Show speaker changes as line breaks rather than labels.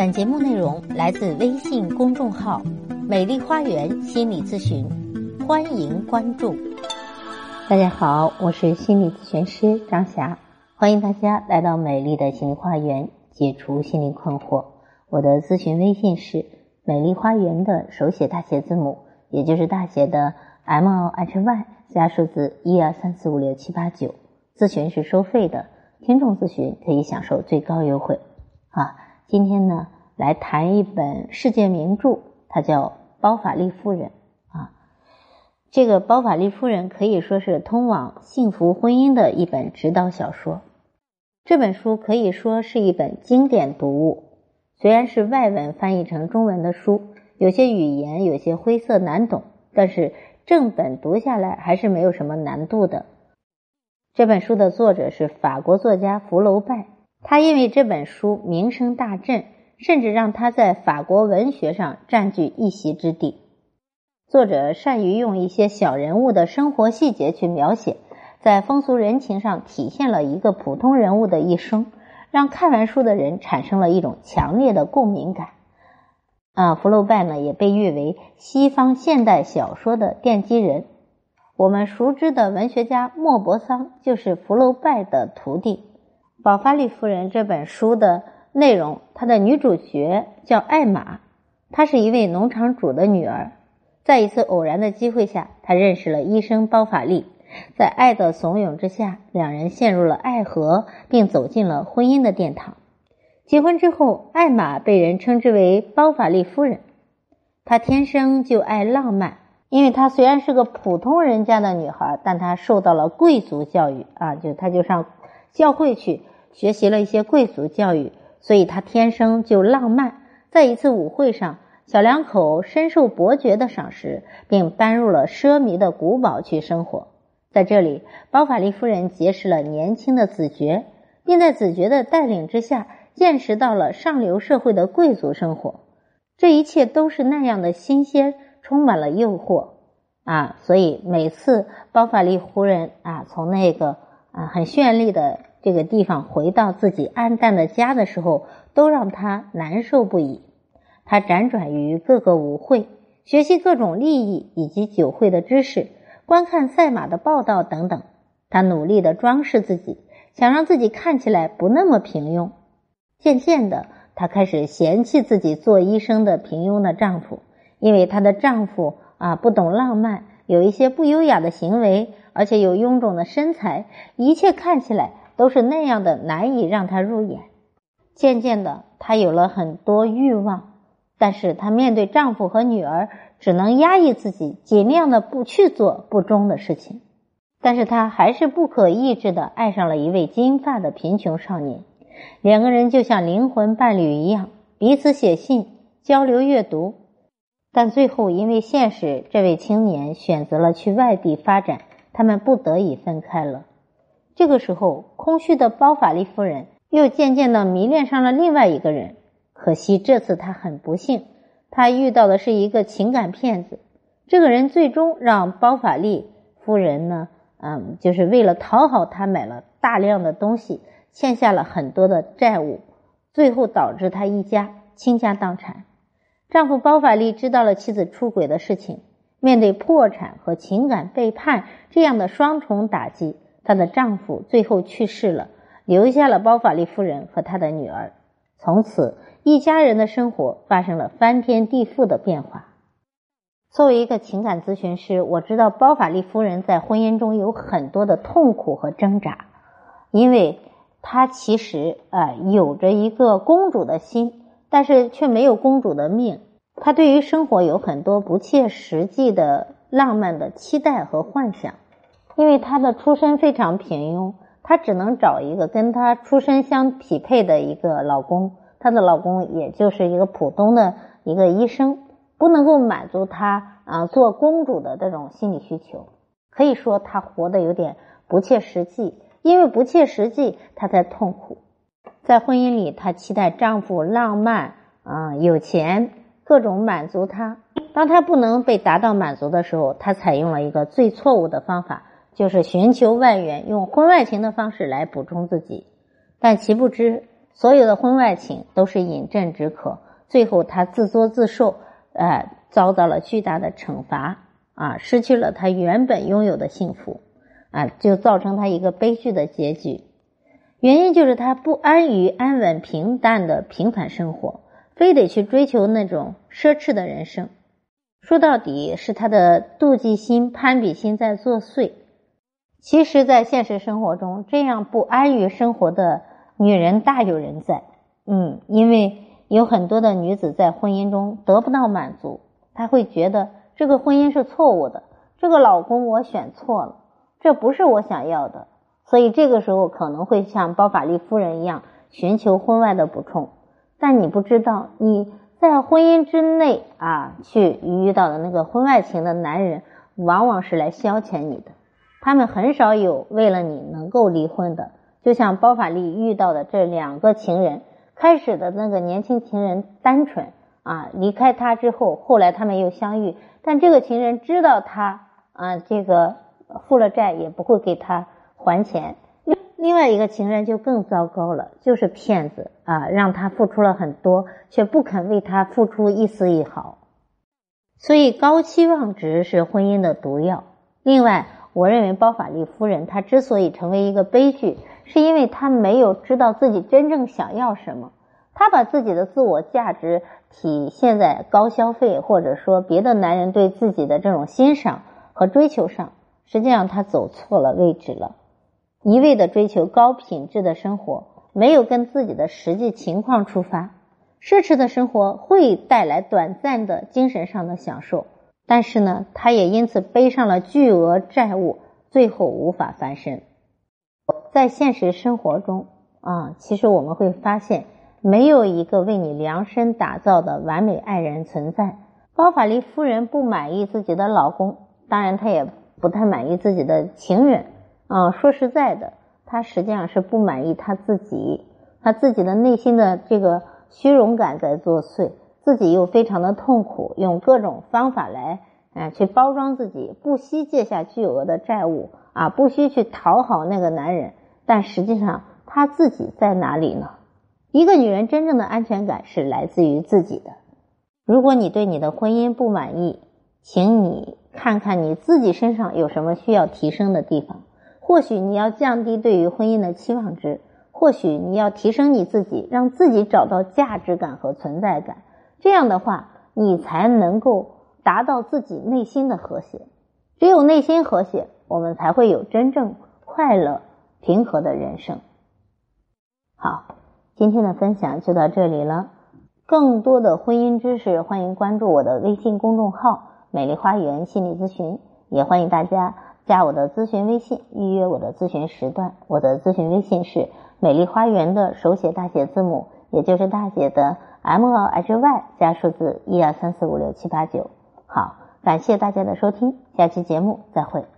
本节目内容来自微信公众号“美丽花园心理咨询”，欢迎关注。大家好，我是心理咨询师张霞，欢迎大家来到美丽的心理花园，解除心理困惑。我的咨询微信是“美丽花园”的手写大写字母，也就是大写的 M O H Y 加数字一二三四五六七八九。咨询是收费的，听众咨询可以享受最高优惠。啊，今天呢来谈一本世界名著，它叫《包法利夫人》啊。这个《包法利夫人》可以说是通往幸福婚姻的一本指导小说。这本书可以说是一本经典读物。虽然是外文翻译成中文的书，有些语言有些晦涩难懂，但是正本读下来还是没有什么难度的。这本书的作者是法国作家福楼拜。他因为这本书名声大振，甚至让他在法国文学上占据一席之地。作者善于用一些小人物的生活细节去描写，在风俗人情上体现了一个普通人物的一生，让看完书的人产生了一种强烈的共鸣感。啊，福楼拜呢也被誉为西方现代小说的奠基人。我们熟知的文学家莫泊桑就是福楼拜的徒弟。《宝法利夫人》这本书的内容，她的女主角叫艾玛，她是一位农场主的女儿。在一次偶然的机会下，她认识了医生包法利，在爱的怂恿之下，两人陷入了爱河，并走进了婚姻的殿堂。结婚之后，艾玛被人称之为包法利夫人。她天生就爱浪漫，因为她虽然是个普通人家的女孩，但她受到了贵族教育啊，就她就上教会去。学习了一些贵族教育，所以他天生就浪漫。在一次舞会上，小两口深受伯爵的赏识，并搬入了奢靡的古堡去生活。在这里，包法利夫人结识了年轻的子爵，并在子爵的带领之下，见识到了上流社会的贵族生活。这一切都是那样的新鲜，充满了诱惑啊！所以每次包法利夫人啊，从那个啊很绚丽的。这个地方回到自己暗淡的家的时候，都让他难受不已。他辗转于各个舞会，学习各种利益以及酒会的知识，观看赛马的报道等等。他努力的装饰自己，想让自己看起来不那么平庸。渐渐的，她开始嫌弃自己做医生的平庸的丈夫，因为她的丈夫啊不懂浪漫，有一些不优雅的行为，而且有臃肿的身材，一切看起来。都是那样的难以让她入眼。渐渐的，她有了很多欲望，但是她面对丈夫和女儿，只能压抑自己，尽量的不去做不忠的事情。但是她还是不可抑制的爱上了一位金发的贫穷少年，两个人就像灵魂伴侣一样，彼此写信、交流、阅读。但最后因为现实，这位青年选择了去外地发展，他们不得已分开了。这个时候，空虚的包法利夫人又渐渐的迷恋上了另外一个人。可惜这次她很不幸，她遇到的是一个情感骗子。这个人最终让包法利夫人呢，嗯，就是为了讨好他，买了大量的东西，欠下了很多的债务，最后导致他一家倾家荡产。丈夫包法利知道了妻子出轨的事情，面对破产和情感背叛这样的双重打击。她的丈夫最后去世了，留下了包法利夫人和她的女儿。从此，一家人的生活发生了翻天地覆的变化。作为一个情感咨询师，我知道包法利夫人在婚姻中有很多的痛苦和挣扎，因为她其实啊有着一个公主的心，但是却没有公主的命。她对于生活有很多不切实际的浪漫的期待和幻想。因为她的出身非常平庸，她只能找一个跟她出身相匹配的一个老公。她的老公也就是一个普通的一个医生，不能够满足她啊做公主的这种心理需求。可以说她活得有点不切实际，因为不切实际，她在痛苦。在婚姻里，她期待丈夫浪漫啊有钱，各种满足她。当她不能被达到满足的时候，她采用了一个最错误的方法。就是寻求外援，用婚外情的方式来补充自己，但其不知，所有的婚外情都是饮鸩止渴，最后他自作自受，呃，遭到了巨大的惩罚啊，失去了他原本拥有的幸福啊，就造成他一个悲剧的结局。原因就是他不安于安稳平淡的平凡生活，非得去追求那种奢侈的人生。说到底是他的妒忌心、攀比心在作祟。其实，在现实生活中，这样不安于生活的女人大有人在。嗯，因为有很多的女子在婚姻中得不到满足，她会觉得这个婚姻是错误的，这个老公我选错了，这不是我想要的。所以这个时候可能会像包法利夫人一样寻求婚外的补充，但你不知道你在婚姻之内啊去遇到的那个婚外情的男人，往往是来消遣你的，他们很少有为了你能够离婚的。就像包法利遇到的这两个情人，开始的那个年轻情人单纯啊，离开他之后，后来他们又相遇，但这个情人知道他啊这个负了债，也不会给他。还钱，另另外一个情人就更糟糕了，就是骗子啊，让他付出了很多，却不肯为他付出一丝一毫。所以高期望值是婚姻的毒药。另外，我认为包法利夫人她之所以成为一个悲剧，是因为她没有知道自己真正想要什么，她把自己的自我价值体现在高消费，或者说别的男人对自己的这种欣赏和追求上，实际上她走错了位置了。一味的追求高品质的生活，没有跟自己的实际情况出发，奢侈的生活会带来短暂的精神上的享受，但是呢，他也因此背上了巨额债务，最后无法翻身。在现实生活中啊，其实我们会发现，没有一个为你量身打造的完美爱人存在。包法利夫人不满意自己的老公，当然她也不太满意自己的情人。啊，说实在的，他实际上是不满意他自己，他自己的内心的这个虚荣感在作祟，自己又非常的痛苦，用各种方法来，啊，去包装自己，不惜借下巨额的债务，啊，不惜去讨好那个男人，但实际上他自己在哪里呢？一个女人真正的安全感是来自于自己的。如果你对你的婚姻不满意，请你看看你自己身上有什么需要提升的地方。或许你要降低对于婚姻的期望值，或许你要提升你自己，让自己找到价值感和存在感。这样的话，你才能够达到自己内心的和谐。只有内心和谐，我们才会有真正快乐、平和的人生。好，今天的分享就到这里了。更多的婚姻知识，欢迎关注我的微信公众号“美丽花园心理咨询”，也欢迎大家。加我的咨询微信，预约我的咨询时段。我的咨询微信是美丽花园的手写大写字母，也就是大写的 M O H Y 加数字一二三四五六七八九。好，感谢大家的收听，下期节目再会。